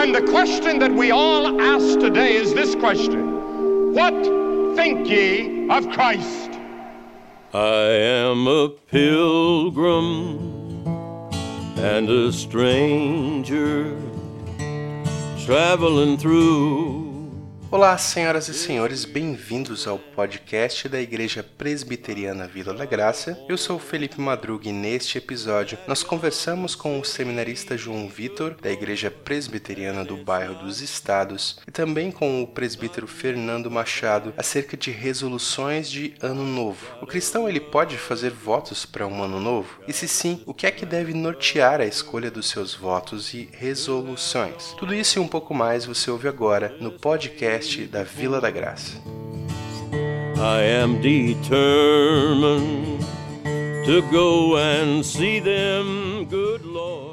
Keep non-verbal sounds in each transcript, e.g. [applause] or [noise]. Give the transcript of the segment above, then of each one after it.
And the question that we all ask today is this question What think ye of Christ? I am a pilgrim and a stranger traveling through Olá, senhoras e senhores, bem-vindos ao podcast da Igreja Presbiteriana Vila da Graça. Eu sou Felipe Madruga e neste episódio nós conversamos com o seminarista João Vitor, da Igreja Presbiteriana do Bairro dos Estados, e também com o presbítero Fernando Machado acerca de resoluções de Ano Novo. O cristão ele pode fazer votos para um ano novo? E se sim, o que é que deve nortear a escolha dos seus votos e resoluções? Tudo isso e um pouco mais você ouve agora no podcast podcast da Vila da Graça. I am determined to go and see them, good Lord.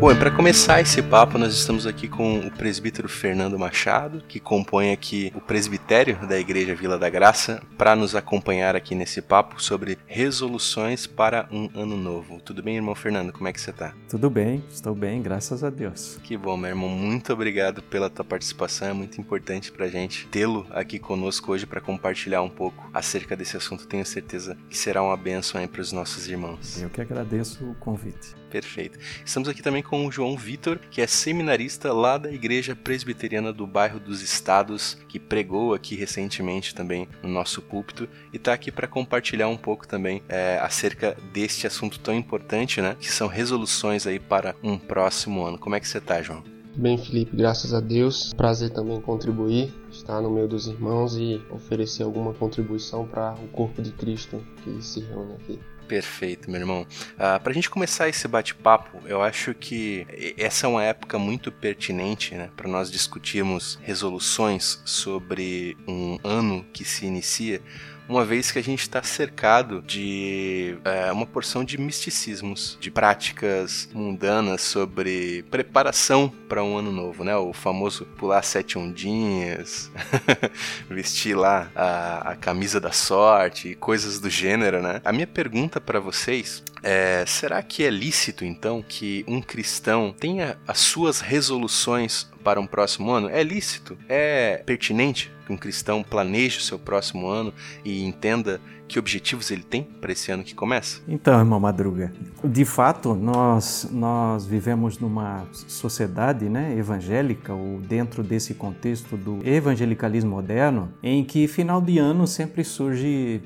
Bom, para começar esse papo, nós estamos aqui com o presbítero Fernando Machado, que compõe aqui o presbitério da Igreja Vila da Graça, para nos acompanhar aqui nesse papo sobre resoluções para um ano novo. Tudo bem, irmão Fernando? Como é que você está? Tudo bem, estou bem, graças a Deus. Que bom, meu irmão. Muito obrigado pela tua participação. É muito importante para a gente tê-lo aqui conosco hoje para compartilhar um pouco acerca desse assunto. Tenho certeza que será uma bênção aí para os nossos irmãos. Eu que agradeço o convite. Perfeito. Estamos aqui também com o João Vitor, que é seminarista lá da Igreja Presbiteriana do Bairro dos Estados, que pregou aqui recentemente também no nosso púlpito e está aqui para compartilhar um pouco também é, acerca deste assunto tão importante, né? Que são resoluções aí para um próximo ano. Como é que você está, João? Bem, Felipe, graças a Deus. Prazer também contribuir, estar no meio dos irmãos e oferecer alguma contribuição para o corpo de Cristo que se reúne aqui. Perfeito, meu irmão. Uh, para a gente começar esse bate-papo, eu acho que essa é uma época muito pertinente né, para nós discutirmos resoluções sobre um ano que se inicia uma vez que a gente está cercado de é, uma porção de misticismos, de práticas mundanas sobre preparação para um ano novo, né? O famoso pular sete ondinhas, [laughs] vestir lá a, a camisa da sorte e coisas do gênero, né? A minha pergunta para vocês é: será que é lícito então que um cristão tenha as suas resoluções para um próximo ano? É lícito? É pertinente que um cristão planeje o seu próximo ano e entenda que objetivos ele tem para esse ano que começa? Então, irmão Madruga, de fato, nós, nós vivemos numa sociedade né, evangélica, ou dentro desse contexto do evangelicalismo moderno, em que final de ano sempre surge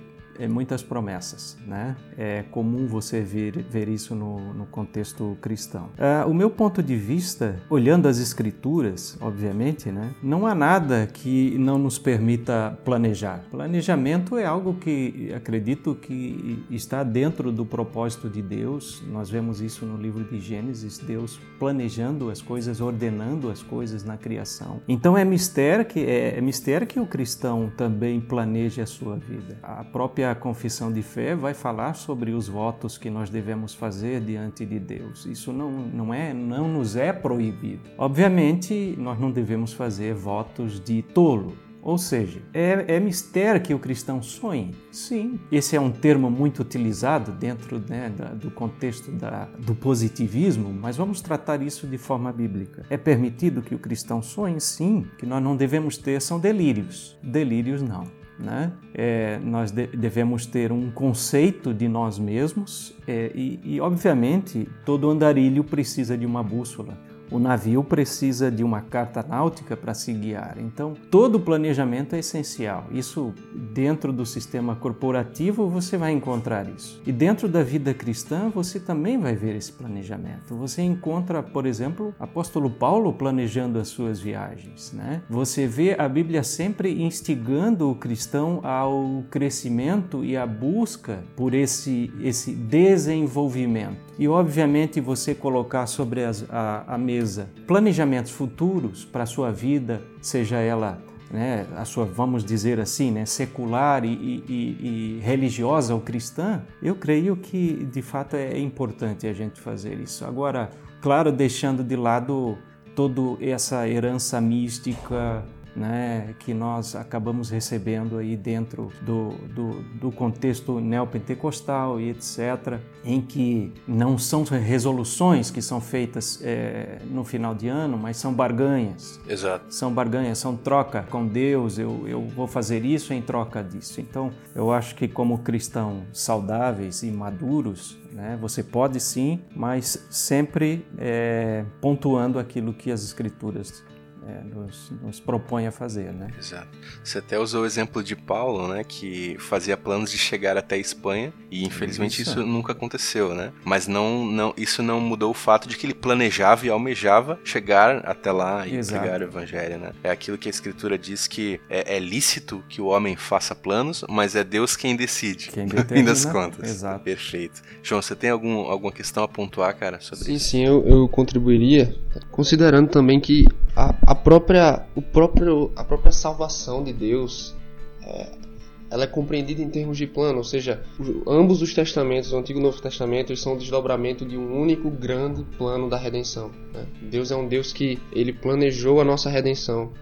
muitas promessas, né? É comum você ver, ver isso no, no contexto cristão. Uh, o meu ponto de vista, olhando as escrituras, obviamente, né? Não há nada que não nos permita planejar. Planejamento é algo que acredito que está dentro do propósito de Deus. Nós vemos isso no livro de Gênesis, Deus planejando as coisas, ordenando as coisas na criação. Então é mistério que é, é mistério que o cristão também planeje a sua vida. A própria própria confissão de fé vai falar sobre os votos que nós devemos fazer diante de Deus. Isso não, não, é, não nos é proibido. Obviamente, nós não devemos fazer votos de tolo, ou seja, é, é, mistério que o cristão sonhe? Sim. Esse é um termo muito utilizado dentro né, da, do contexto da, do positivismo, mas vamos tratar isso de forma bíblica. É permitido que o cristão sonhe? Sim. Que nós não devemos ter são delírios. Delírios não. Né? É, nós de devemos ter um conceito de nós mesmos é, e, e, obviamente, todo andarilho precisa de uma bússola. O navio precisa de uma carta náutica para se guiar. Então, todo o planejamento é essencial. Isso dentro do sistema corporativo você vai encontrar isso. E dentro da vida cristã você também vai ver esse planejamento. Você encontra, por exemplo, apóstolo Paulo planejando as suas viagens, né? Você vê a Bíblia sempre instigando o cristão ao crescimento e à busca por esse esse desenvolvimento. E obviamente você colocar sobre as, a, a mesa planejamentos futuros para a sua vida, seja ela né, a sua, vamos dizer assim, né, secular e, e, e, religiosa ou cristã, eu creio que de fato é importante a gente fazer isso. Agora, claro, deixando de lado toda essa herança mística né, que nós acabamos recebendo aí dentro do, do, do, contexto neopentecostal e etc., em que não são resoluções que são feitas é, no final de ano, mas são barganhas. Exato. São barganhas, são troca com Deus, eu, eu vou fazer isso em troca disso. Então, eu acho que como cristãos saudáveis e maduros, né, você pode sim, mas sempre é, pontuando aquilo que as Escrituras é, nos, nos, propõe a fazer, né? Exato. Você até usou o exemplo de Paulo, né, que fazia planos de chegar até a Espanha e infelizmente isso, isso nunca aconteceu, né? Mas não, não, isso não mudou o fato de que ele planejava e almejava chegar até lá e Exato. pregar o evangelho, né? É aquilo que a escritura diz que é, é, lícito que o homem faça planos, mas é Deus quem decide. Quem [laughs] determina. das contas. Exato. Perfeito. João, você tem algum, alguma questão a pontuar, cara, sobre sim, isso? Sim, sim, eu, eu contribuiria, considerando também que a, a própria, o próprio, a própria salvação de Deus é, ela é compreendida em termos de plano, ou seja, ambos os testamentos, o Antigo e o Novo Testamento, são o desdobramento de um único grande plano da redenção. Né? Deus é um Deus que ele planejou a nossa redenção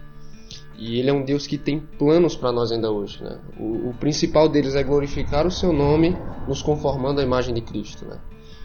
e ele é um Deus que tem planos para nós ainda hoje. Né? O, o, principal deles é glorificar o seu nome, nos conformando à imagem de Cristo. Né?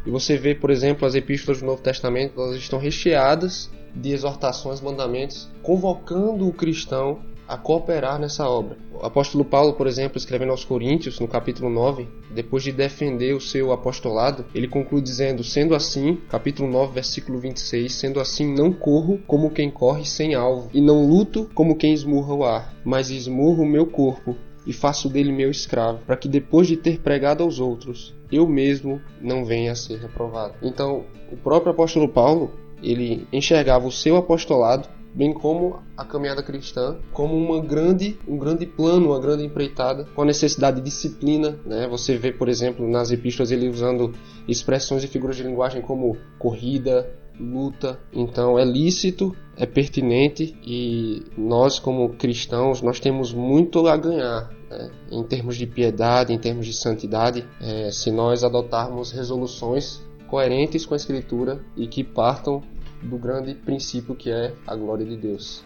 E você vê, por exemplo, as epístolas do Novo Testamento, elas estão recheadas de exortações, mandamentos, convocando o cristão a cooperar nessa obra. O apóstolo Paulo, por exemplo, escrevendo aos Coríntios, no capítulo 9, depois de defender o seu apostolado, ele conclui dizendo: Sendo assim, capítulo 9, versículo 26, sendo assim, não corro como quem corre sem alvo, e não luto como quem esmurra o ar, mas esmurro o meu corpo e faço dele meu escravo, para que depois de ter pregado aos outros, eu mesmo não venha a ser reprovado. Então, o próprio apóstolo Paulo, ele enxergava o seu apostolado, bem como a caminhada cristã, como uma grande, um grande plano, uma grande empreitada, com a necessidade de disciplina. Né? Você vê, por exemplo, nas epístolas ele usando expressões e figuras de linguagem como corrida, luta. Então é lícito, é pertinente e nós como cristãos nós temos muito a ganhar né? em termos de piedade, em termos de santidade, é, se nós adotarmos resoluções coerentes com a Escritura e que partam do grande princípio que é a glória de Deus.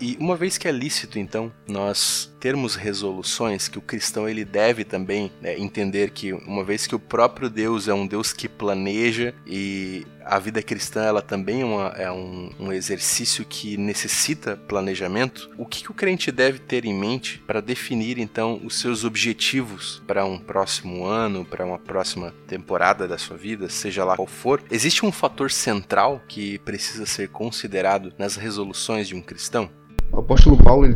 E uma vez que é lícito, então, nós termos resoluções que o cristão ele deve também né, entender que uma vez que o próprio Deus é um Deus que planeja e a vida cristã ela também é, uma, é um, um, exercício que necessita planejamento, o que, que o crente deve ter em mente para definir então os seus objetivos para um próximo ano, para uma próxima temporada da sua vida, seja lá qual for? Existe um fator central que precisa ser considerado nas resoluções de um cristão? O apóstolo Paulo,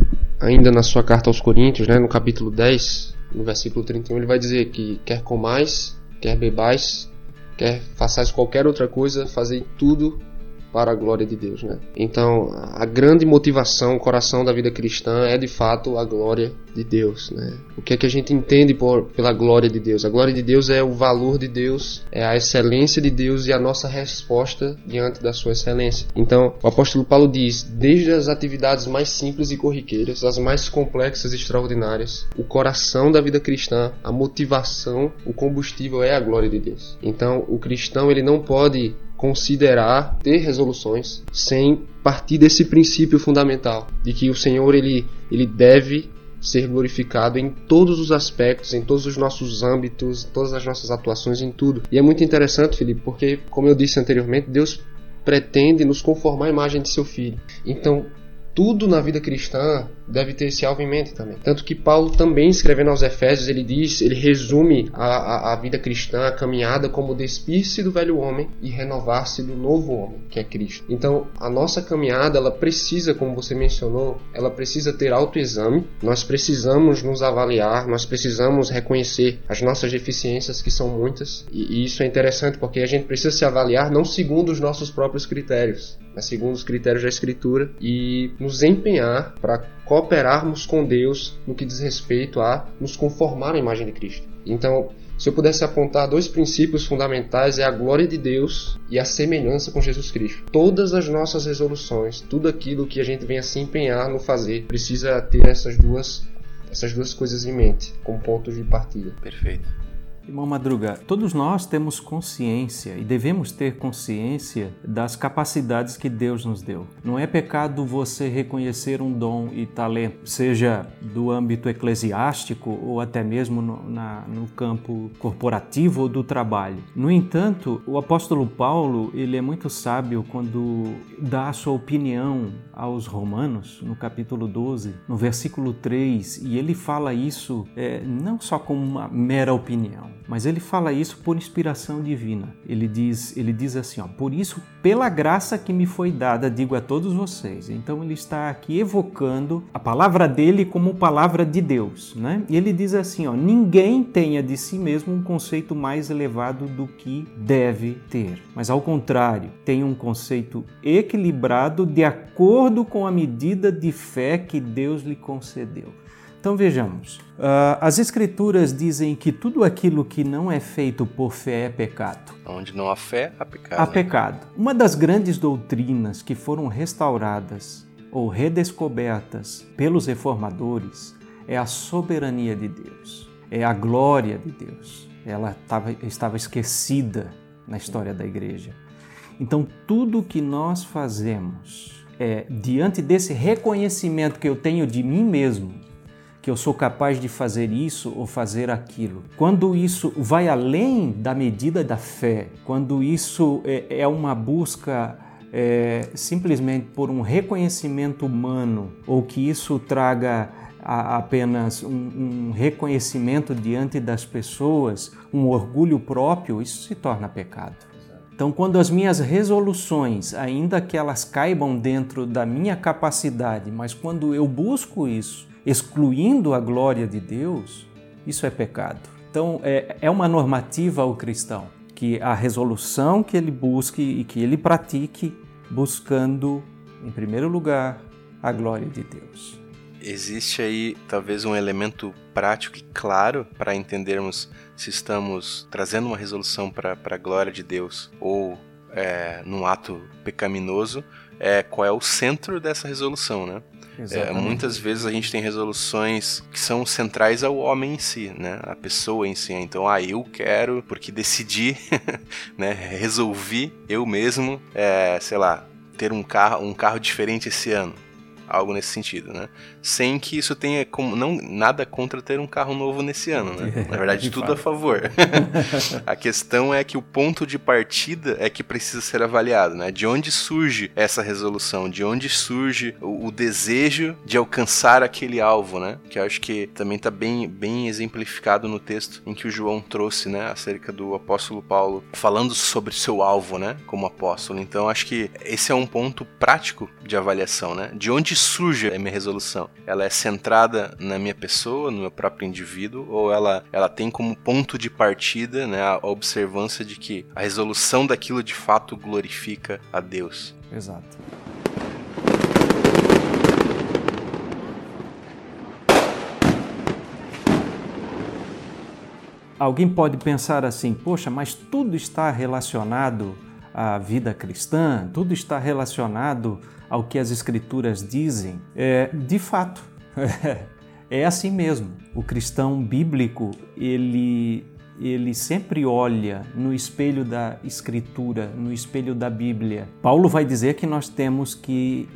ainda na sua carta aos Coríntios, né, no capítulo 10, no versículo 31, ele vai dizer que quer comais, quer bebais, quer façais qualquer outra coisa, fazei tudo para a glória de Deus, né? Então, a grande motivação, o coração da vida cristã é de fato a glória de Deus, né? O que é que a gente entende por, pela glória de Deus? A glória de Deus é o valor de Deus, é a excelência de Deus e a nossa resposta diante da sua excelência. Então, o apóstolo Paulo diz: desde as atividades mais simples e corriqueiras, as mais complexas e extraordinárias, o coração da vida cristã, a motivação, o combustível é a glória de Deus. Então, o cristão ele não pode considerar ter resoluções sem partir desse princípio fundamental de que o Senhor ele, ele deve ser glorificado em todos os aspectos, em todos os nossos âmbitos, todas as nossas atuações, em tudo. E é muito interessante, Felipe, porque, como eu disse anteriormente, Deus pretende nos conformar à imagem de seu filho. Então, tudo na vida cristã deve ter esse alvo em mente também. Tanto que Paulo também escrevendo aos Efésios, ele diz, ele resume a, a, a vida cristã, a caminhada como despir-se do velho homem e renovar-se do novo homem, que é Cristo. Então, a nossa caminhada, ela precisa, como você mencionou, ela precisa ter autoexame. Nós precisamos nos avaliar, nós precisamos reconhecer as nossas deficiências, que são muitas. E, e isso é interessante porque a gente precisa se avaliar não segundo os nossos próprios critérios, mas segundo os critérios da Escritura e nos empenhar para cooperarmos com Deus no que diz respeito a nos conformar à imagem de Cristo. Então, se eu pudesse apontar dois princípios fundamentais, é a glória de Deus e a semelhança com Jesus Cristo. Todas as nossas resoluções, tudo aquilo que a gente venha se empenhar no fazer, precisa ter essas duas essas duas coisas em mente, como pontos de partida. Perfeito. Irmão Madruga, todos nós temos consciência e devemos ter consciência das capacidades que Deus nos deu. Não é pecado você reconhecer um dom e talento, seja do âmbito eclesiástico ou até mesmo no, na, no campo corporativo ou do trabalho. No entanto, o apóstolo Paulo ele é muito sábio quando dá a sua opinião aos Romanos, no capítulo 12, no versículo 3, e ele fala isso é, não só como uma mera opinião, mas ele fala isso por inspiração divina. Ele diz, ele diz assim, ó, por isso, pela graça que me foi dada, digo a todos vocês. Então ele está aqui evocando a palavra dele como palavra de Deus, né? E ele diz assim, ó, ninguém tenha de si mesmo um conceito mais elevado do que deve ter, mas ao contrário, tenha um conceito equilibrado de acordo com a medida de fé que Deus lhe concedeu. Então vejamos, uh, as Escrituras dizem que tudo aquilo que não é feito por fé é pecado. Onde não há fé, há pecado. Há pecado. Uma das grandes doutrinas que foram restauradas ou redescobertas pelos reformadores é a soberania de Deus, é a glória de Deus. Ela tava, estava esquecida na história da igreja. Então, tudo que nós fazemos é diante desse reconhecimento que eu tenho de mim mesmo, que eu sou capaz de fazer isso ou fazer aquilo. Quando isso vai além da medida da fé, quando isso é, é uma busca é, simplesmente por um reconhecimento humano ou que isso traga a, apenas um, um reconhecimento diante das pessoas, um orgulho próprio, isso se torna pecado. Então, quando as minhas resoluções, ainda que elas caibam dentro da minha capacidade, mas quando eu busco isso excluindo a glória de Deus, isso é pecado. Então, é, é uma normativa ao cristão que a resolução que ele busque e que ele pratique, buscando, em primeiro lugar, a glória de Deus. Existe aí talvez um elemento prático e claro para entendermos se estamos trazendo uma resolução para a glória de Deus ou é, num ato pecaminoso, é, qual é o centro dessa resolução, né? É, muitas vezes a gente tem resoluções que são centrais ao homem em si, né? A pessoa em si. Então, ah, eu quero, porque decidi, [laughs] né? Resolvi eu mesmo, é, sei lá, ter um carro, um carro diferente esse ano algo nesse sentido, né? Sem que isso tenha como não nada contra ter um carro novo nesse ano, né? [laughs] Na verdade, tudo a favor. [laughs] a questão é que o ponto de partida é que precisa ser avaliado, né? De onde surge essa resolução? De onde surge o, o desejo de alcançar aquele alvo, né? Que eu acho que também está bem bem exemplificado no texto em que o João trouxe, né, acerca do apóstolo Paulo falando sobre seu alvo, né, como apóstolo. Então, acho que esse é um ponto prático de avaliação, né? De onde surge a minha resolução? Ela é centrada na minha pessoa, no meu próprio indivíduo, ou ela, ela tem como ponto de partida né, a observância de que a resolução daquilo de fato glorifica a Deus? Exato. Alguém pode pensar assim: poxa, mas tudo está relacionado à vida cristã, tudo está relacionado ao que as Escrituras dizem, é, de fato, [laughs] é assim mesmo. O cristão bíblico, ele, ele sempre olha no espelho da Escritura, no espelho da Bíblia. Paulo vai dizer que nós temos que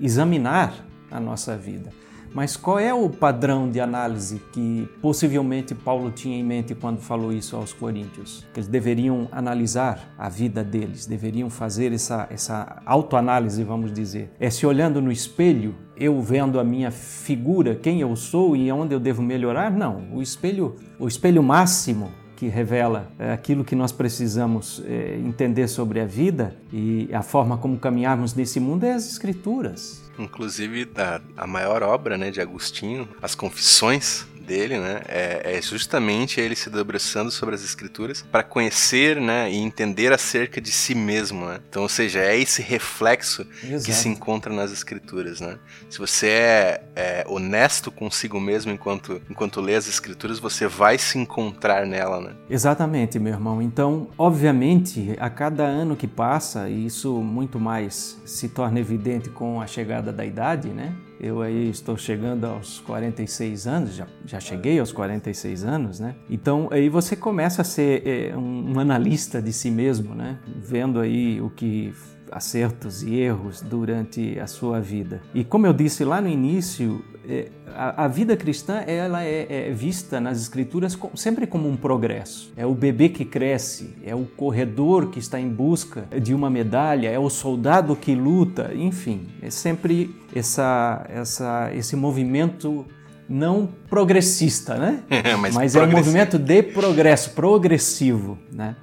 examinar a nossa vida. Mas qual é o padrão de análise que possivelmente Paulo tinha em mente quando falou isso aos coríntios? Eles deveriam analisar a vida deles, deveriam fazer essa, essa autoanálise, vamos dizer. É se olhando no espelho, eu vendo a minha figura, quem eu sou e onde eu devo melhorar? Não, o espelho, o espelho máximo que revela é, aquilo que nós precisamos é, entender sobre a vida e a forma como caminharmos nesse mundo é as Escrituras. Inclusive, a, a maior obra né, de Agostinho, As Confissões, dele, né, é, é, justamente ele se debruçando sobre as escrituras para conhecer, né, e entender acerca de si mesmo, né? Então, ou seja, é esse reflexo Exato. que se encontra nas escrituras, né? Se você é, é, honesto consigo mesmo enquanto enquanto lê as escrituras, você vai se encontrar nela, né? Exatamente, meu irmão. Então, obviamente, a cada ano que passa, e isso muito mais se torna evidente com a chegada da idade, né? Eu aí estou chegando aos 46 anos, já, já cheguei aos 46 anos, né? Então aí você começa a ser é, um, um analista de si mesmo, né? Vendo aí o que acertos e erros durante a sua vida. E como eu disse lá no início, é, a, vida cristã ela é, é, vista nas escrituras sempre como um progresso. É o bebê que cresce, é o corredor que está em busca de uma medalha, é o soldado que luta, enfim, é sempre essa, essa, esse movimento não progressista, né? [laughs] Mas, Mas é um movimento de progresso, progressivo, né?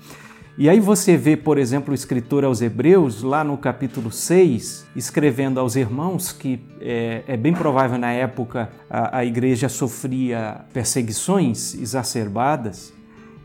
E aí você vê, por exemplo, o escritor aos Hebreus, lá no capítulo 6, escrevendo aos irmãos que é, é bem provável na época a, a igreja sofria perseguições exacerbadas.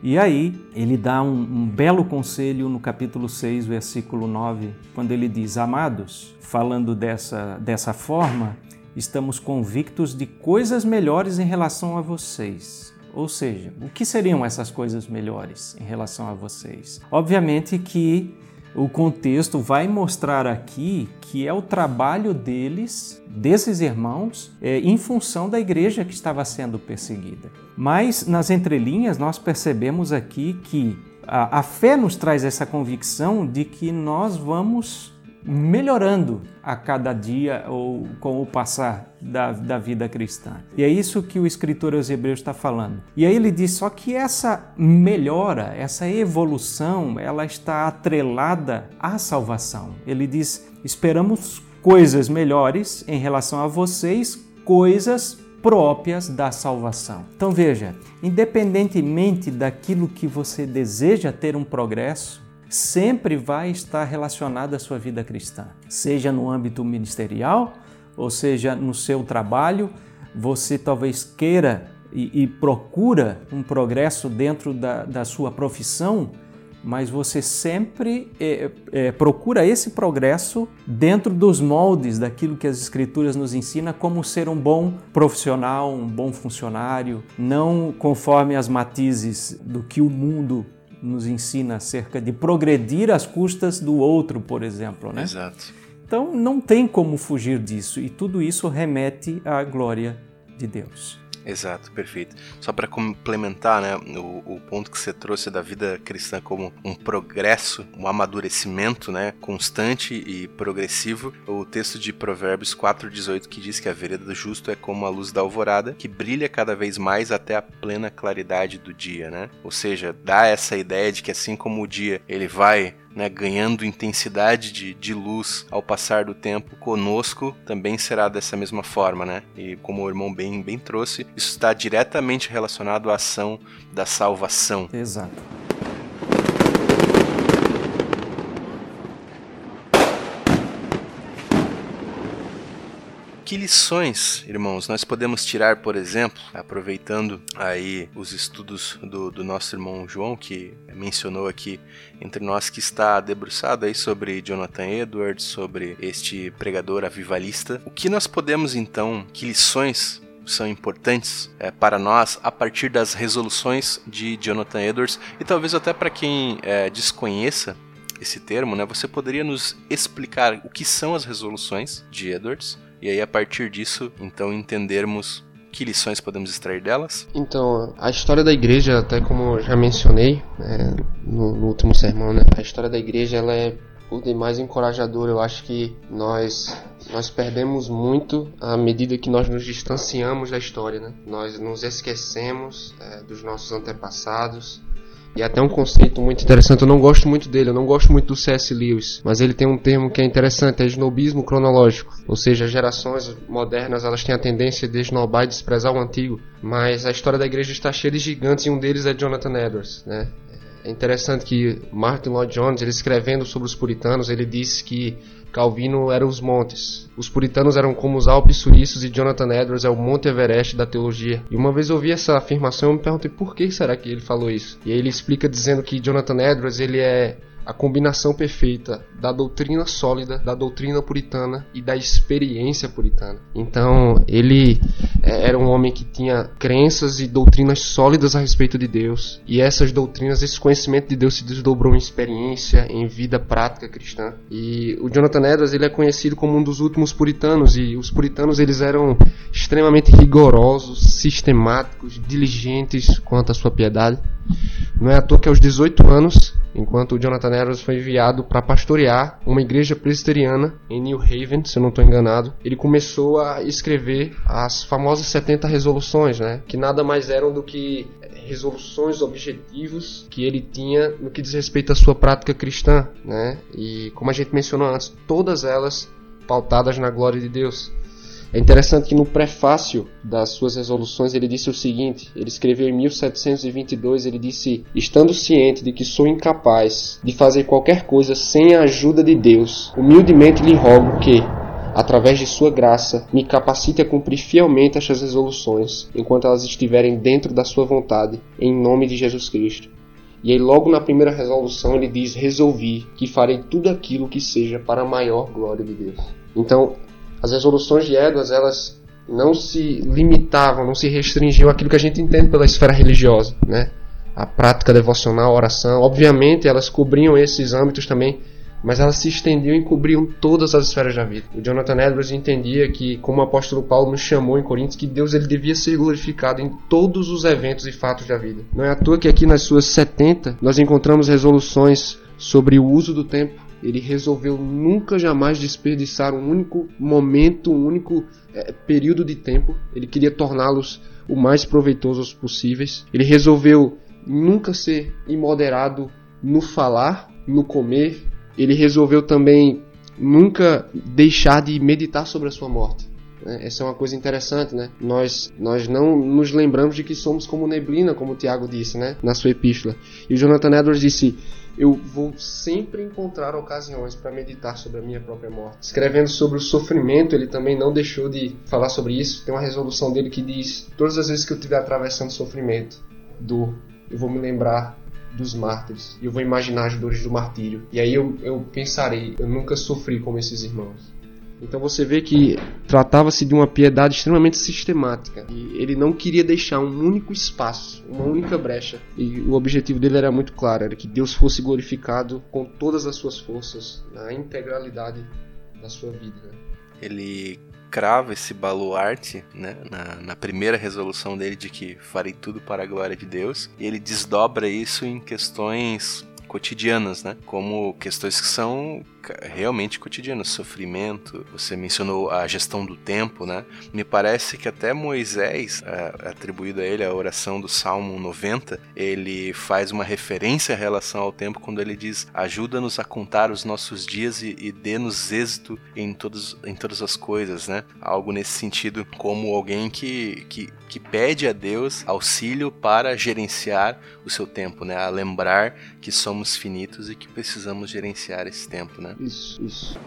E aí ele dá um, um, belo conselho no capítulo 6, versículo 9, quando ele diz: Amados, falando dessa, dessa forma, estamos convictos de coisas melhores em relação a vocês ou seja, o que seriam essas coisas melhores em relação a vocês? Obviamente que o contexto vai mostrar aqui que é o trabalho deles, desses irmãos, é, em função da igreja que estava sendo perseguida. Mas nas entrelinhas nós percebemos aqui que a, a fé nos traz essa convicção de que nós vamos melhorando a cada dia ou com o passar da, da vida cristã. E é isso que o escritor aos Hebreus está falando. E aí ele diz só que essa melhora, essa evolução, ela está atrelada à salvação. Ele diz: esperamos coisas melhores em relação a vocês, coisas próprias da salvação. Então veja, independentemente daquilo que você deseja ter um progresso, sempre vai estar relacionado à sua vida cristã, seja no âmbito ministerial, ou seja no seu trabalho, você talvez queira e, e procura um progresso dentro da, da sua profissão, mas você sempre é, é, procura esse progresso dentro dos moldes daquilo que as Escrituras nos ensina como ser um bom profissional, um bom funcionário, não conforme as matizes do que o mundo nos ensina acerca de progredir às custas do outro, por exemplo, né? Exato. Então não tem como fugir disso e tudo isso remete à glória de Deus. Exato, perfeito. Só para complementar, né, o, o, ponto que você trouxe da vida cristã como um progresso, um amadurecimento, né, constante e progressivo, o texto de Provérbios 4:18 que diz que a vereda do justo é como a luz da alvorada, que brilha cada vez mais até a plena claridade do dia, né? Ou seja, dá essa ideia de que assim como o dia ele vai né, ganhando intensidade de, de luz ao passar do tempo, conosco também será dessa mesma forma, né? E como o irmão bem, bem trouxe, isso está diretamente relacionado à ação da salvação. Exato. Que lições, irmãos, nós podemos tirar, por exemplo, aproveitando aí os estudos do, do nosso irmão João, que mencionou aqui entre nós que está debruçado aí sobre Jonathan Edwards, sobre este pregador avivalista. O que nós podemos então, que lições são importantes é, para nós a partir das resoluções de Jonathan Edwards e talvez até para quem é, desconheça esse termo, né, você poderia nos explicar o que são as resoluções de Edwards e aí a partir disso, então entendermos que lições podemos extrair delas? Então, a história da igreja, até como eu já mencionei né, no, no, último sermão, né, a história da igreja ela é por demais encorajadora. Eu acho que nós nós perdemos muito à medida que nós nos distanciamos da história, né? Nós nos esquecemos é, dos nossos antepassados, e até um conceito muito interessante, eu não gosto muito dele, eu não gosto muito do C.S. Lewis, mas ele tem um termo que é interessante, é esnobismo cronológico. Ou seja, gerações modernas elas têm a tendência de esnobar e desprezar o antigo, mas a história da igreja está cheia de gigantes e um deles é Jonathan Edwards, né? É interessante que Martin Lloyd Jones, ele escrevendo sobre os puritanos, ele disse que Calvino eram os montes. Os puritanos eram como os Alpes suíços e Jonathan Edwards é o Monte Everest da teologia. E uma vez eu ouvi essa afirmação e me perguntei por que será que ele falou isso. E aí ele explica dizendo que Jonathan Edwards ele é a combinação perfeita da doutrina sólida, da doutrina puritana e da experiência puritana. Então, ele é, era um homem que tinha crenças e doutrinas sólidas a respeito de Deus, e essas doutrinas, esse conhecimento de Deus se desdobrou em experiência, em vida prática cristã. E o Jonathan Edwards, ele é conhecido como um dos últimos puritanos, e os puritanos eles eram extremamente rigorosos, sistemáticos, diligentes quanto à sua piedade. Não é à toa que aos 18 anos, enquanto Jonathan Edwards foi enviado para pastorear uma igreja presbiteriana em New Haven, se eu não estou enganado, ele começou a escrever as famosas 70 resoluções, né, que nada mais eram do que resoluções, objetivos que ele tinha no que diz respeito à sua prática cristã, né? E como a gente mencionou antes, todas elas pautadas na glória de Deus. É interessante que no prefácio das suas resoluções ele disse o seguinte: ele escreveu em 1722, ele disse: "Estando ciente de que sou incapaz de fazer qualquer coisa sem a ajuda de Deus, humildemente lhe rogo que, através de sua graça, me capacite a cumprir fielmente estas resoluções, enquanto elas estiverem dentro da sua vontade, em nome de Jesus Cristo." E aí, logo na primeira resolução, ele diz: Resolvi que farei tudo aquilo que seja para a maior glória de Deus. Então, as resoluções de Edwards, elas não se limitavam, não se restringiam àquilo que a gente entende pela esfera religiosa, né? A prática devocional, a oração, obviamente elas cobriam esses âmbitos também, mas elas se estendiam e cobriam todas as esferas da vida. O Jonathan Edwards entendia que, como o apóstolo Paulo nos chamou em Coríntios, que Deus ele devia ser glorificado em todos os eventos e fatos da vida. Não é à toa que aqui nas suas 70 nós encontramos resoluções sobre o uso do tempo, ele resolveu nunca jamais desperdiçar um único momento, um único é, período de tempo. Ele queria torná-los o mais proveitosos possíveis. Ele resolveu nunca ser imoderado no falar, no comer. Ele resolveu também nunca deixar de meditar sobre a sua morte. Né? Essa é uma coisa interessante, né? Nós, nós não nos lembramos de que somos como neblina, como o Tiago disse, né? Na sua epístola. E o Jonathan Edwards disse: eu vou sempre encontrar ocasiões para meditar sobre a minha própria morte. Escrevendo sobre o sofrimento, ele também não deixou de falar sobre isso. Tem uma resolução dele que diz: Todas as vezes que eu estiver atravessando sofrimento, dor, eu vou me lembrar dos mártires e eu vou imaginar as dores do martírio. E aí eu, eu pensarei: eu nunca sofri como esses irmãos. Então você vê que tratava-se de uma piedade extremamente sistemática. E ele não queria deixar um único espaço, uma única brecha. E o objetivo dele era muito claro, era que Deus fosse glorificado com todas as suas forças, na integralidade da sua vida. Ele crava esse baluarte né, na, na, primeira resolução dele de que farei tudo para a glória de Deus, e ele desdobra isso em questões cotidianas, né, como questões que são realmente cotidiano, sofrimento. Você mencionou a gestão do tempo, né? Me parece que até Moisés, é, atribuído a ele a oração do Salmo 90, ele faz uma referência em relação ao tempo quando ele diz: ajuda-nos a contar os nossos dias e, e dê-nos êxito em, todos, em todas as coisas, né? Algo nesse sentido, como alguém que, que, que pede a Deus auxílio para gerenciar o seu tempo, né? A lembrar que somos finitos e que precisamos gerenciar esse tempo, né? Isso, isso.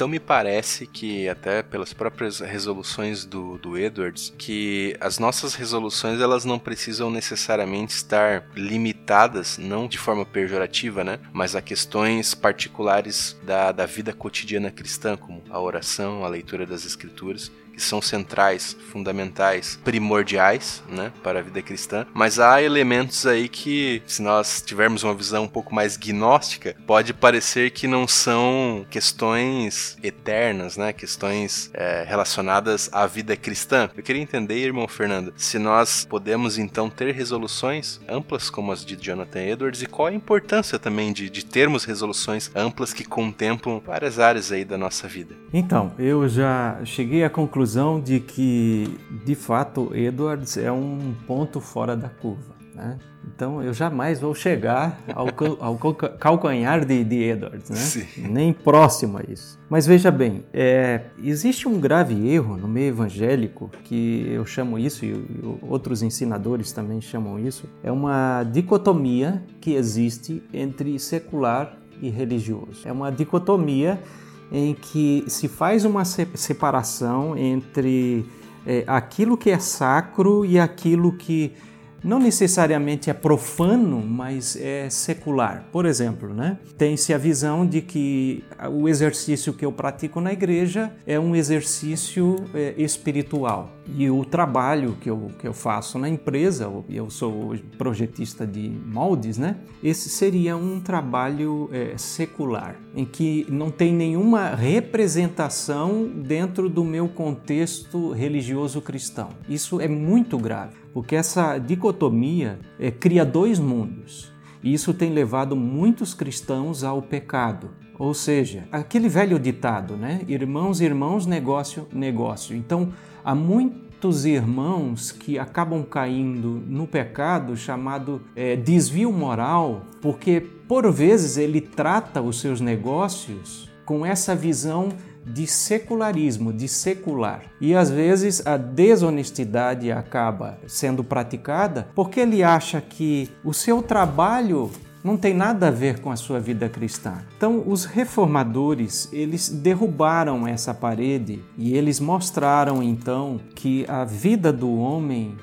Então me parece que, até pelas próprias resoluções do, do Edwards, que as nossas resoluções elas não precisam necessariamente estar limitadas, não de forma pejorativa, né? Mas a questões particulares da, da vida cotidiana cristã, como a oração, a leitura das escrituras, são centrais, fundamentais, primordiais, né, para a vida cristã, mas há elementos aí que, se nós tivermos uma visão um pouco mais gnóstica, pode parecer que não são questões eternas, né, questões é, relacionadas à vida cristã. Eu queria entender, irmão Fernando, se nós podemos então ter resoluções amplas como as de Jonathan Edwards e qual a importância também de, de termos resoluções amplas que contemplam várias áreas aí da nossa vida. Então, eu já cheguei à conclusão de que, de fato, Edwards é um ponto fora da curva. Né? Então, eu jamais vou chegar ao, ao calcanhar de, de Edwards, né? nem próximo a isso. Mas veja bem, é, existe um grave erro no meio evangélico, que eu chamo isso, e outros ensinadores também chamam isso, é uma dicotomia que existe entre secular e religioso. É uma dicotomia em que se faz uma separação entre é, aquilo que é sacro e aquilo que não necessariamente é profano, mas é secular. Por exemplo, né? tem-se a visão de que o exercício que eu pratico na igreja é um exercício é, espiritual. E o trabalho que eu, que eu faço na empresa, eu sou projetista de moldes, né? esse seria um trabalho é, secular, em que não tem nenhuma representação dentro do meu contexto religioso cristão. Isso é muito grave porque essa dicotomia é, cria dois mundos. E isso tem levado muitos cristãos ao pecado. Ou seja, aquele velho ditado, né? Irmãos, irmãos, negócio, negócio. Então, há muitos irmãos que acabam caindo no pecado chamado é, desvio moral, porque por vezes ele trata os seus negócios com essa visão de secularismo, de secular. E às vezes a desonestidade acaba sendo praticada porque ele acha que o seu trabalho não tem nada a ver com a sua vida cristã. Então, os reformadores, eles derrubaram essa parede e eles mostraram então que a vida do homem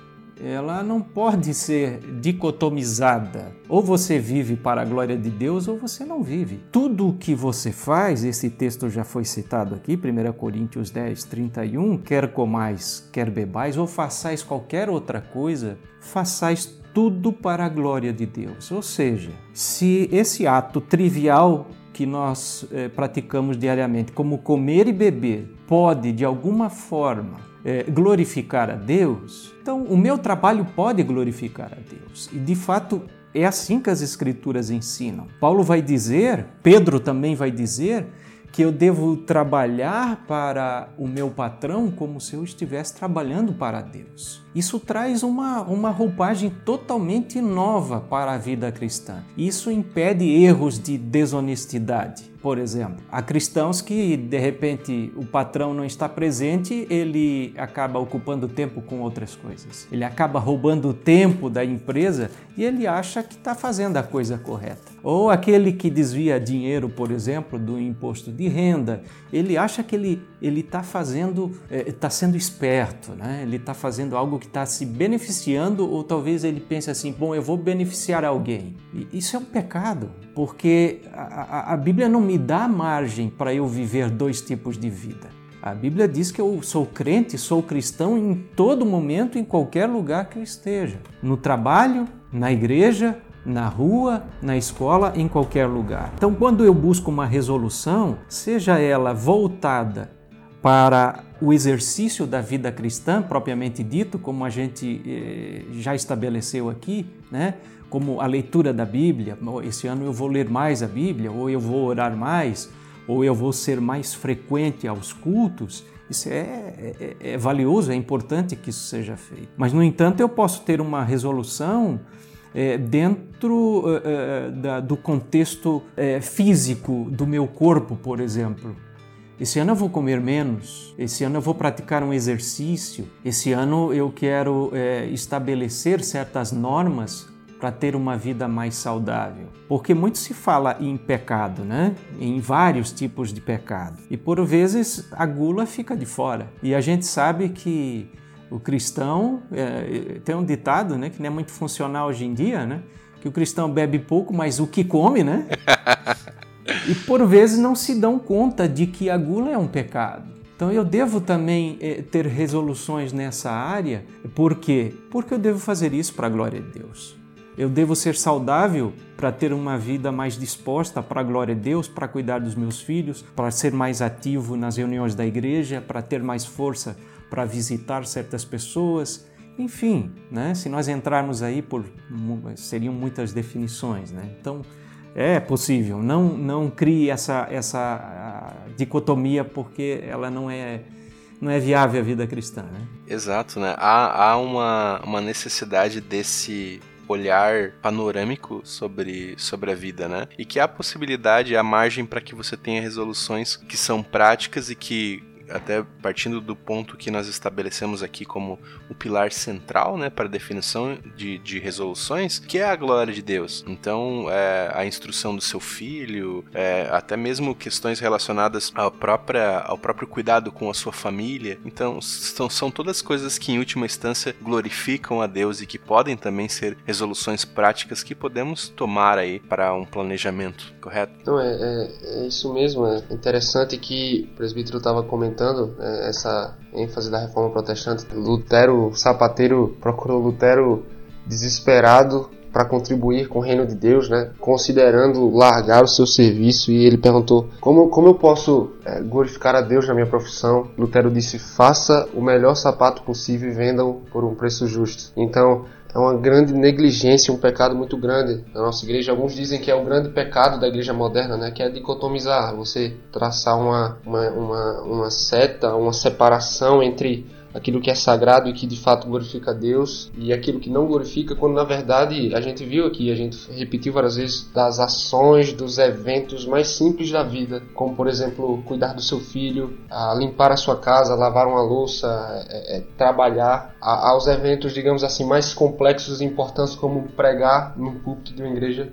ela não pode ser dicotomizada. Ou você vive para a glória de Deus ou você não vive. Tudo o que você faz, esse texto já foi citado aqui, 1 Coríntios 10, 31, quer comais, quer bebais, ou façais qualquer outra coisa, façais tudo para a glória de Deus. Ou seja, se esse ato trivial que nós eh, praticamos diariamente, como comer e beber, pode de alguma forma é, glorificar a Deus, então o meu trabalho pode glorificar a Deus. E de fato é assim que as Escrituras ensinam. Paulo vai dizer, Pedro também vai dizer, que eu devo trabalhar para o meu patrão como se eu estivesse trabalhando para Deus. Isso traz uma, uma roupagem totalmente nova para a vida cristã. Isso impede erros de desonestidade por exemplo. Há cristãos que, de repente, o patrão não está presente, ele acaba ocupando tempo com outras coisas. Ele acaba roubando o tempo da empresa e ele acha que está fazendo a coisa correta. Ou aquele que desvia dinheiro, por exemplo, do imposto de renda, ele acha que ele ele está fazendo, está eh, sendo esperto, né? ele está fazendo algo que está se beneficiando, ou talvez ele pense assim: bom, eu vou beneficiar alguém. E isso é um pecado, porque a, a, a Bíblia não me dá margem para eu viver dois tipos de vida. A Bíblia diz que eu sou crente, sou cristão em todo momento, em qualquer lugar que eu esteja. No trabalho, na igreja, na rua, na escola, em qualquer lugar. Então, quando eu busco uma resolução, seja ela voltada para o exercício da vida cristã, propriamente dito, como a gente eh, já estabeleceu aqui, né? como a leitura da Bíblia. Esse ano eu vou ler mais a Bíblia, ou eu vou orar mais, ou eu vou ser mais frequente aos cultos. Isso é, é, é valioso, é importante que isso seja feito. Mas, no entanto, eu posso ter uma resolução é, dentro é, da, do contexto é, físico do meu corpo, por exemplo. Esse ano eu vou comer menos, esse ano eu vou praticar um exercício, esse ano eu quero é, estabelecer certas normas para ter uma vida mais saudável. Porque muito se fala em pecado, né? Em vários tipos de pecado. E por vezes a gula fica de fora. E a gente sabe que o cristão é, tem um ditado, né, que não é muito funcional hoje em dia, né? Que o cristão bebe pouco, mas o que come, né? [laughs] e por vezes não se dão conta de que a gula é um pecado. Então eu devo também eh, ter resoluções nessa área. Por quê? Porque eu devo fazer isso para a glória de Deus. Eu devo ser saudável para ter uma vida mais disposta para a glória de Deus, para cuidar dos meus filhos, para ser mais ativo nas reuniões da igreja, para ter mais força para visitar certas pessoas. Enfim, né? se nós entrarmos aí por seriam muitas definições, né? Então, é possível. Não, não crie essa, essa dicotomia porque ela não é, não é viável a vida cristã. Né? Exato, né? Há, há uma, uma necessidade desse olhar panorâmico sobre, sobre a vida, né? E que há possibilidade, há margem para que você tenha resoluções que são práticas e que até partindo do ponto que nós estabelecemos aqui como o pilar central, né, para a definição de, de resoluções, que é a glória de Deus. Então, é, a instrução do seu filho, é, até mesmo questões relacionadas ao, própria, ao próprio cuidado com a sua família. Então, são, são todas coisas que, em última instância, glorificam a Deus e que podem também ser resoluções práticas que podemos tomar aí para um planejamento, correto? Não, é, é, é isso mesmo. É interessante que o presbítero estava comentando é, essa ênfase da reforma protestante. Lutero, sapateiro, procurou Lutero desesperado para contribuir com o reino de Deus, né? considerando largar o seu serviço, e ele perguntou: Como, como eu posso é, glorificar a Deus na minha profissão? Lutero disse: Faça o melhor sapato possível e venda-o por um preço justo. Então, é uma grande negligência, um pecado muito grande na nossa igreja. Alguns dizem que é o grande pecado da igreja moderna, né? que é dicotomizar, você traçar uma, uma, uma, uma seta, uma separação entre aquilo que é sagrado e que de fato glorifica a Deus e aquilo que não glorifica, quando na verdade a gente viu aqui, a gente repetiu várias vezes das ações, dos eventos mais simples da vida, como por exemplo cuidar do seu filho, limpar a sua casa, lavar uma louça, é, é, trabalhar, aos eventos digamos assim mais complexos e importantes como pregar no púlpito de uma igreja,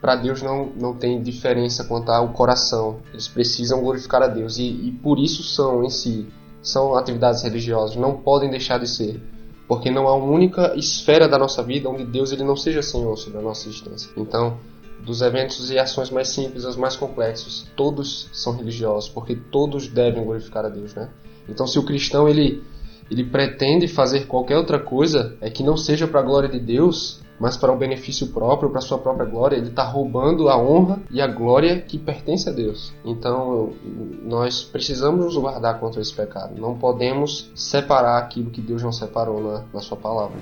para Deus não, não tem diferença quanto ao coração, eles precisam glorificar a Deus e, e por isso são em si são atividades religiosas, não podem deixar de ser, porque não há uma única esfera da nossa vida onde Deus ele não seja Senhor sobre a nossa existência. Então, dos eventos e ações mais simples aos mais complexos, todos são religiosos, porque todos devem glorificar a Deus, né? Então, se o cristão ele ele pretende fazer qualquer outra coisa é que não seja para a glória de Deus, mas para o benefício próprio, para sua própria glória, ele está roubando a honra e a glória que pertence a Deus. Então, nós precisamos nos guardar contra esse pecado. Não podemos separar aquilo que Deus não separou na, na sua palavra.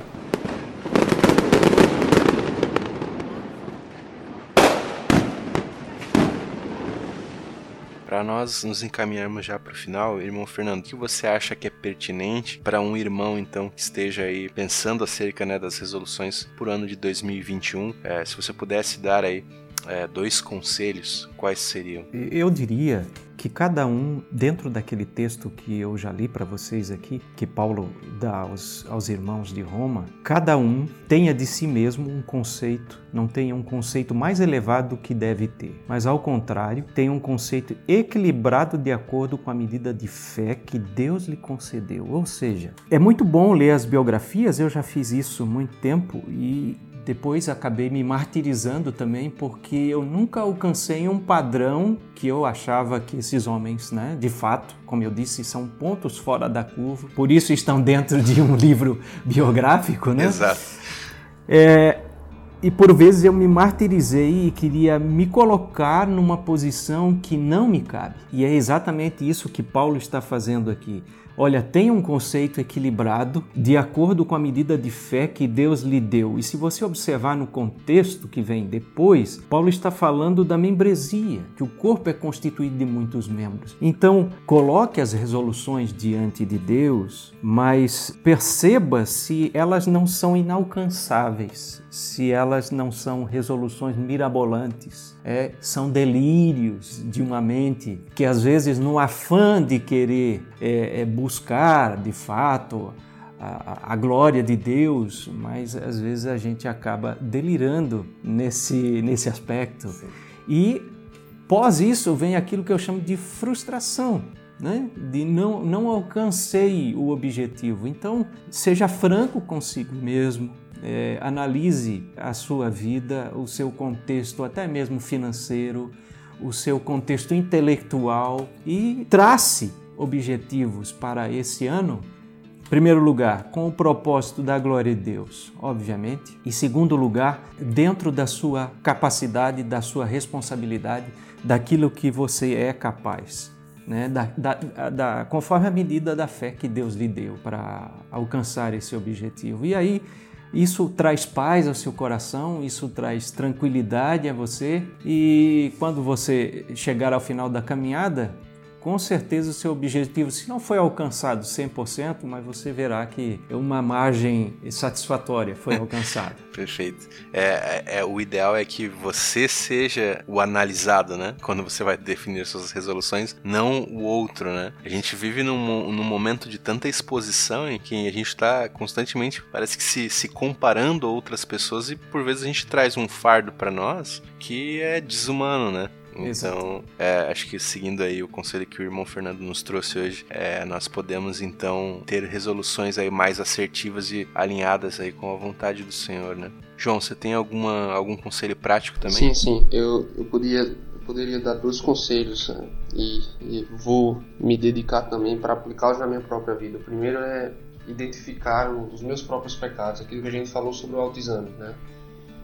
Para nós nos encaminharmos já para o final, irmão Fernando, o que você acha que é pertinente para um irmão então que esteja aí pensando acerca né, das resoluções por ano de 2021? É, se você pudesse dar aí é, dois conselhos, quais seriam? Eu diria que cada um, dentro daquele texto que eu já li para vocês aqui, que Paulo dá aos, aos irmãos de Roma, cada um tenha de si mesmo um conceito, não tenha um conceito mais elevado do que deve ter, mas ao contrário, tenha um conceito equilibrado de acordo com a medida de fé que Deus lhe concedeu. Ou seja, é muito bom ler as biografias, eu já fiz isso muito tempo e depois acabei me martirizando também porque eu nunca alcancei um padrão que eu achava que esses homens, né, de fato, como eu disse, são pontos fora da curva, por isso estão dentro de um livro biográfico, né? Exato. É, e por vezes eu me martirizei e queria me colocar numa posição que não me cabe. E é exatamente isso que Paulo está fazendo aqui. Olha, tenha um conceito equilibrado de acordo com a medida de fé que Deus lhe deu. E se você observar no contexto que vem depois, Paulo está falando da membresia, que o corpo é constituído de muitos membros. Então, coloque as resoluções diante de Deus, mas perceba se elas não são inalcançáveis, se elas não são resoluções mirabolantes, é, são delírios de uma mente que às vezes no afã de querer é, é, buscar de fato a, a, glória de Deus, mas às vezes a gente acaba delirando nesse, nesse aspecto. Sim. E pós isso vem aquilo que eu chamo de frustração. Né? De não, não alcancei o objetivo. Então, seja franco consigo mesmo, é, analise a sua vida, o seu contexto, até mesmo financeiro, o seu contexto intelectual e trace objetivos para esse ano. Em primeiro lugar, com o propósito da glória de Deus, obviamente. Em segundo lugar, dentro da sua capacidade, da sua responsabilidade, daquilo que você é capaz. Né, da, da, da, conforme a medida da fé que Deus lhe deu para alcançar esse objetivo. E aí, isso traz paz ao seu coração, isso traz tranquilidade a você? E quando você chegar ao final da caminhada, com certeza o seu objetivo, se não foi alcançado 100%, mas você verá que uma margem satisfatória foi alcançada. [laughs] Perfeito. É, é, o ideal é que você seja o analisado, né? Quando você vai definir suas resoluções, não o outro, né? A gente vive num, num momento de tanta exposição em que a gente está constantemente, parece que se, se comparando a outras pessoas e por vezes a gente traz um fardo para nós que é desumano, né? Então, é, acho que seguindo aí o conselho que o irmão Fernando nos trouxe hoje, é, nós podemos então ter resoluções aí mais assertivas e alinhadas aí com a vontade do Senhor, né? João, você tem alguma, algum conselho prático também? Sim, sim. Eu, eu poderia eu poderia dar dois conselhos né? e, e, vou me dedicar também para aplicá-los na minha própria vida. O primeiro é identificar os meus próprios pecados, aquilo que a gente falou sobre o autoexame, né?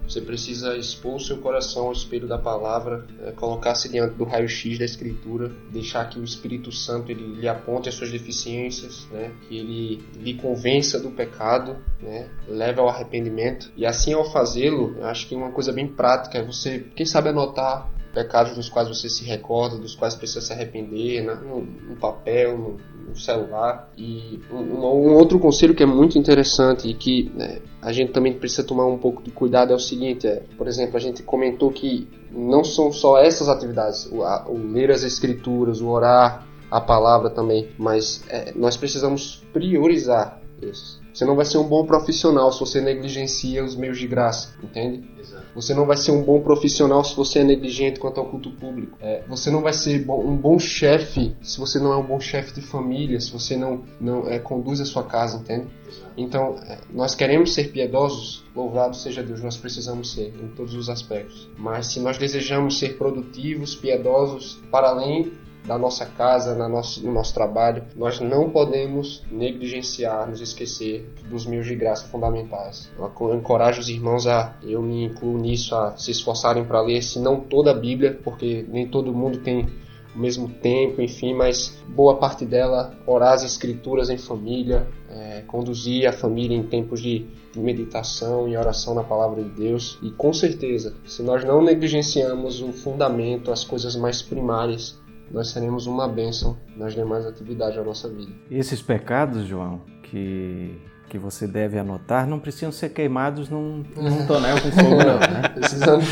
Você precisa expor o seu coração ao espelho da palavra, é, colocar-se diante do raio-x da escritura, deixar que o Espírito Santo ele lhe aponte as suas deficiências, né? que ele lhe convença do pecado, né? leve ao arrependimento. E assim, ao fazê-lo, acho que uma coisa bem prática é você, quem sabe, anotar pecados dos quais você se recorda, dos quais precisa se arrepender, né? no, no papel, no, no, celular. E um, um, outro conselho que é muito interessante e que né, a gente também precisa tomar um pouco de cuidado é o seguinte: é, por exemplo, a gente comentou que não são só essas atividades, o, a, o ler as escrituras, o orar, a palavra também, mas é, nós precisamos priorizar esses. Você não vai ser um bom profissional se você negligencia os meios de graça, entende? Exato. Você não vai ser um bom profissional se você é negligente quanto ao culto público. É, você não vai ser bom, um bom chefe se você não é um bom chefe de família, se você não, não é, conduz a sua casa, entende? Exato. Então, é, nós queremos ser piedosos, louvado seja Deus, nós precisamos ser em todos os aspectos. Mas se nós desejamos ser produtivos, piedosos, para além da nossa casa, na nosso, no nosso trabalho. Nós não podemos negligenciar, nos esquecer dos meios de graça fundamentais. Eu encorajo os irmãos a, eu me incluo nisso, a se esforçarem para ler, se não toda a Bíblia, porque nem todo mundo tem o mesmo tempo, enfim, mas boa parte dela, orar as escrituras em família, é, conduzir a família em tempos de, meditação e oração na palavra de Deus. E com certeza, se nós não negligenciamos o fundamento, as coisas mais primárias, nós seremos uma bênção nas demais atividades da nossa vida. Esses pecados, João, que que você deve anotar não precisam ser queimados num, num tonel com fogo, não, né? [laughs] Precisando.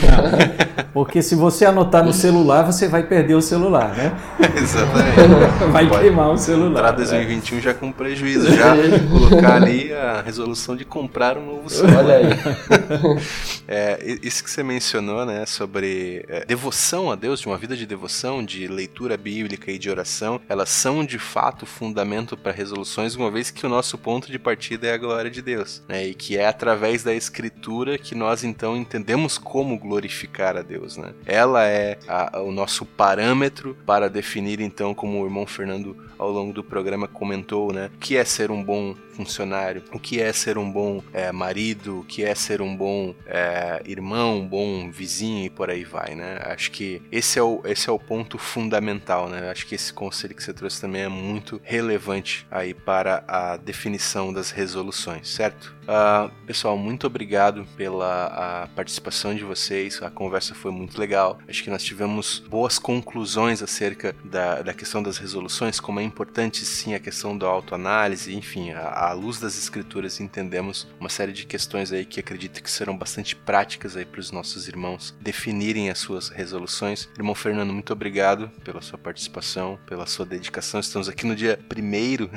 Porque se você anotar no celular, você vai perder o celular, né? [laughs] Exatamente. Vai Pode queimar o celular. Para 2021 né? já com prejuízo, já [laughs] colocar ali a resolução de comprar um novo celular. Olha aí. [laughs] É, isso que você mencionou, né, sobre é, devoção a Deus, de uma vida de devoção, de leitura bíblica e de oração, elas são de fato fundamento para resoluções, uma vez que o nosso ponto de partida é a glória de Deus, né? E que é através da Escritura que nós então entendemos como glorificar a Deus, né? Ela é a, o nosso parâmetro para definir então, como o irmão Fernando ao longo do programa comentou, né? O que é ser um bom funcionário, o que é ser um bom é, marido, o que é ser um bom é, irmão, um bom vizinho e por aí vai, né? Acho que esse é o, esse é o ponto fundamental, né? Acho que esse conselho que você trouxe também é muito relevante aí para a definição das resoluções, certo? Uh, pessoal, muito obrigado pela participação de vocês. A conversa foi muito legal. Acho que nós tivemos boas conclusões acerca da, da questão das resoluções, como é importante sim a questão da autoanálise, enfim, à luz das escrituras entendemos uma série de questões aí que acredito que serão bastante práticas aí para os nossos irmãos definirem as suas resoluções. Irmão Fernando, muito obrigado pela sua participação, pela sua dedicação. Estamos aqui no dia 1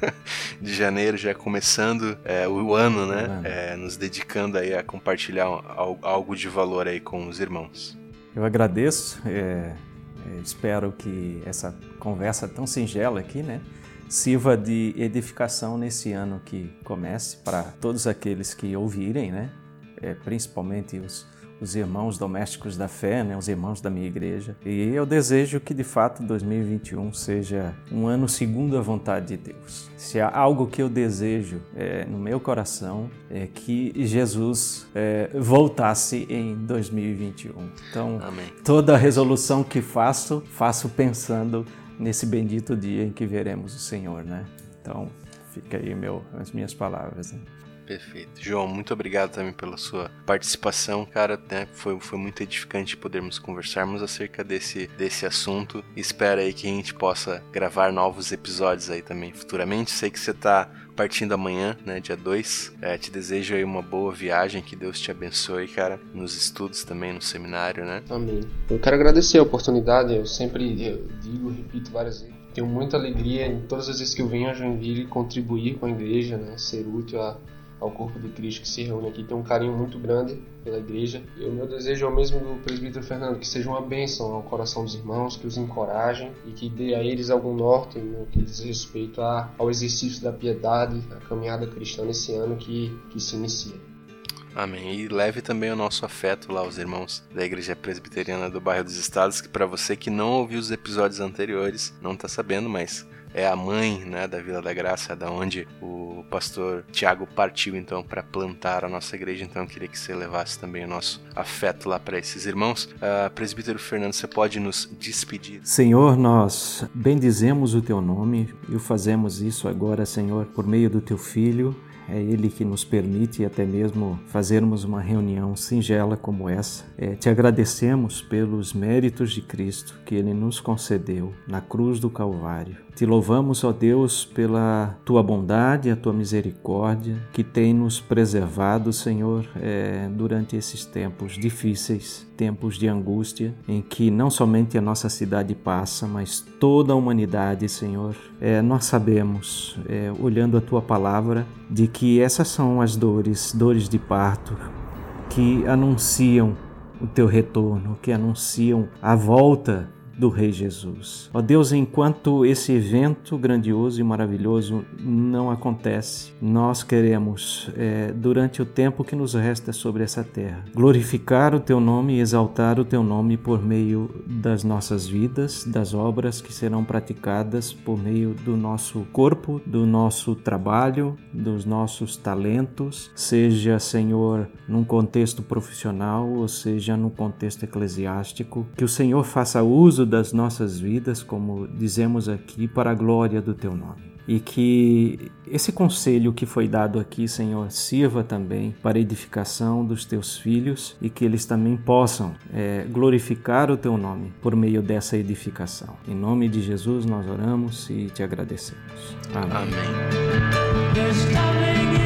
[laughs] de janeiro, já começando é, o ano né? É, nos dedicando aí a compartilhar algo de valor aí com os irmãos. Eu agradeço, é, é, espero que essa conversa tão singela aqui, né? Sirva de edificação nesse ano que comece para todos aqueles que ouvirem, né? É, principalmente os os irmãos domésticos da fé, né, os irmãos da minha igreja. E eu desejo que de fato 2021 seja um ano segundo a vontade de Deus. Se há algo que eu desejo é, no meu coração é que Jesus é, voltasse em 2021. Então, Amém. toda resolução que faço, faço pensando nesse bendito dia em que veremos o Senhor, né? Então, fica aí meu, as minhas palavras. Né? Perfeito. João, muito obrigado também pela sua participação, cara. Né? Foi, foi muito edificante podermos conversarmos acerca desse, desse assunto. Espero aí que a gente possa gravar novos episódios aí também futuramente. Sei que você está partindo amanhã, né, dia 2. É, te desejo aí uma boa viagem, que Deus te abençoe, cara, nos estudos também, no seminário, né? Amém. Eu quero agradecer a oportunidade, eu sempre eu digo, repito várias vezes, tenho muita alegria em todas as vezes que eu venho a Joinville contribuir com a igreja, né, ser útil a ao corpo de Cristo que se reúne aqui. Tem um carinho muito grande pela igreja. E o meu desejo é o mesmo do presbítero Fernando, que seja uma bênção ao coração dos irmãos, que os encorajem e que dê a eles algum norte no que diz respeito a, ao exercício da piedade, a caminhada cristã nesse ano que, que se inicia. Amém. E leve também o nosso afeto lá aos irmãos da Igreja Presbiteriana do Bairro dos Estados, que para você que não ouviu os episódios anteriores, não está sabendo, mas é a mãe né, da Vila da Graça, da onde o pastor Tiago partiu então para plantar a nossa igreja. Então eu queria que você levasse também o nosso afeto lá para esses irmãos. Uh, presbítero Fernando, você pode nos despedir? Senhor, nós bendizemos o teu nome e o fazemos isso agora, Senhor, por meio do teu filho é Ele que nos permite até mesmo fazermos uma reunião singela como essa. É, te agradecemos pelos méritos de Cristo que Ele nos concedeu na cruz do Calvário. Te louvamos, ó Deus, pela tua bondade, a tua misericórdia, que tem nos preservado, Senhor, é, durante esses tempos difíceis, tempos de angústia, em que não somente a nossa cidade passa, mas toda a humanidade, Senhor. É, nós sabemos, é, olhando a tua palavra, de que essas são as dores, dores de parto, que anunciam o teu retorno, que anunciam a volta do Rei Jesus. Ó Deus, enquanto esse evento grandioso e maravilhoso não acontece, nós queremos, é, durante o tempo que nos resta sobre essa terra, glorificar o Teu nome e exaltar o Teu nome por meio das nossas vidas, das obras que serão praticadas por meio do nosso corpo, do nosso trabalho, dos nossos talentos, seja, Senhor, num contexto profissional ou seja num contexto eclesiástico, que o Senhor faça uso uso das nossas vidas, como dizemos aqui, para a glória do teu nome. E que esse conselho que foi dado aqui, Senhor, sirva também para a edificação dos teus filhos e que eles também possam é, glorificar o teu nome por meio dessa edificação. Em nome de Jesus nós oramos e te agradecemos. Amém. Amém.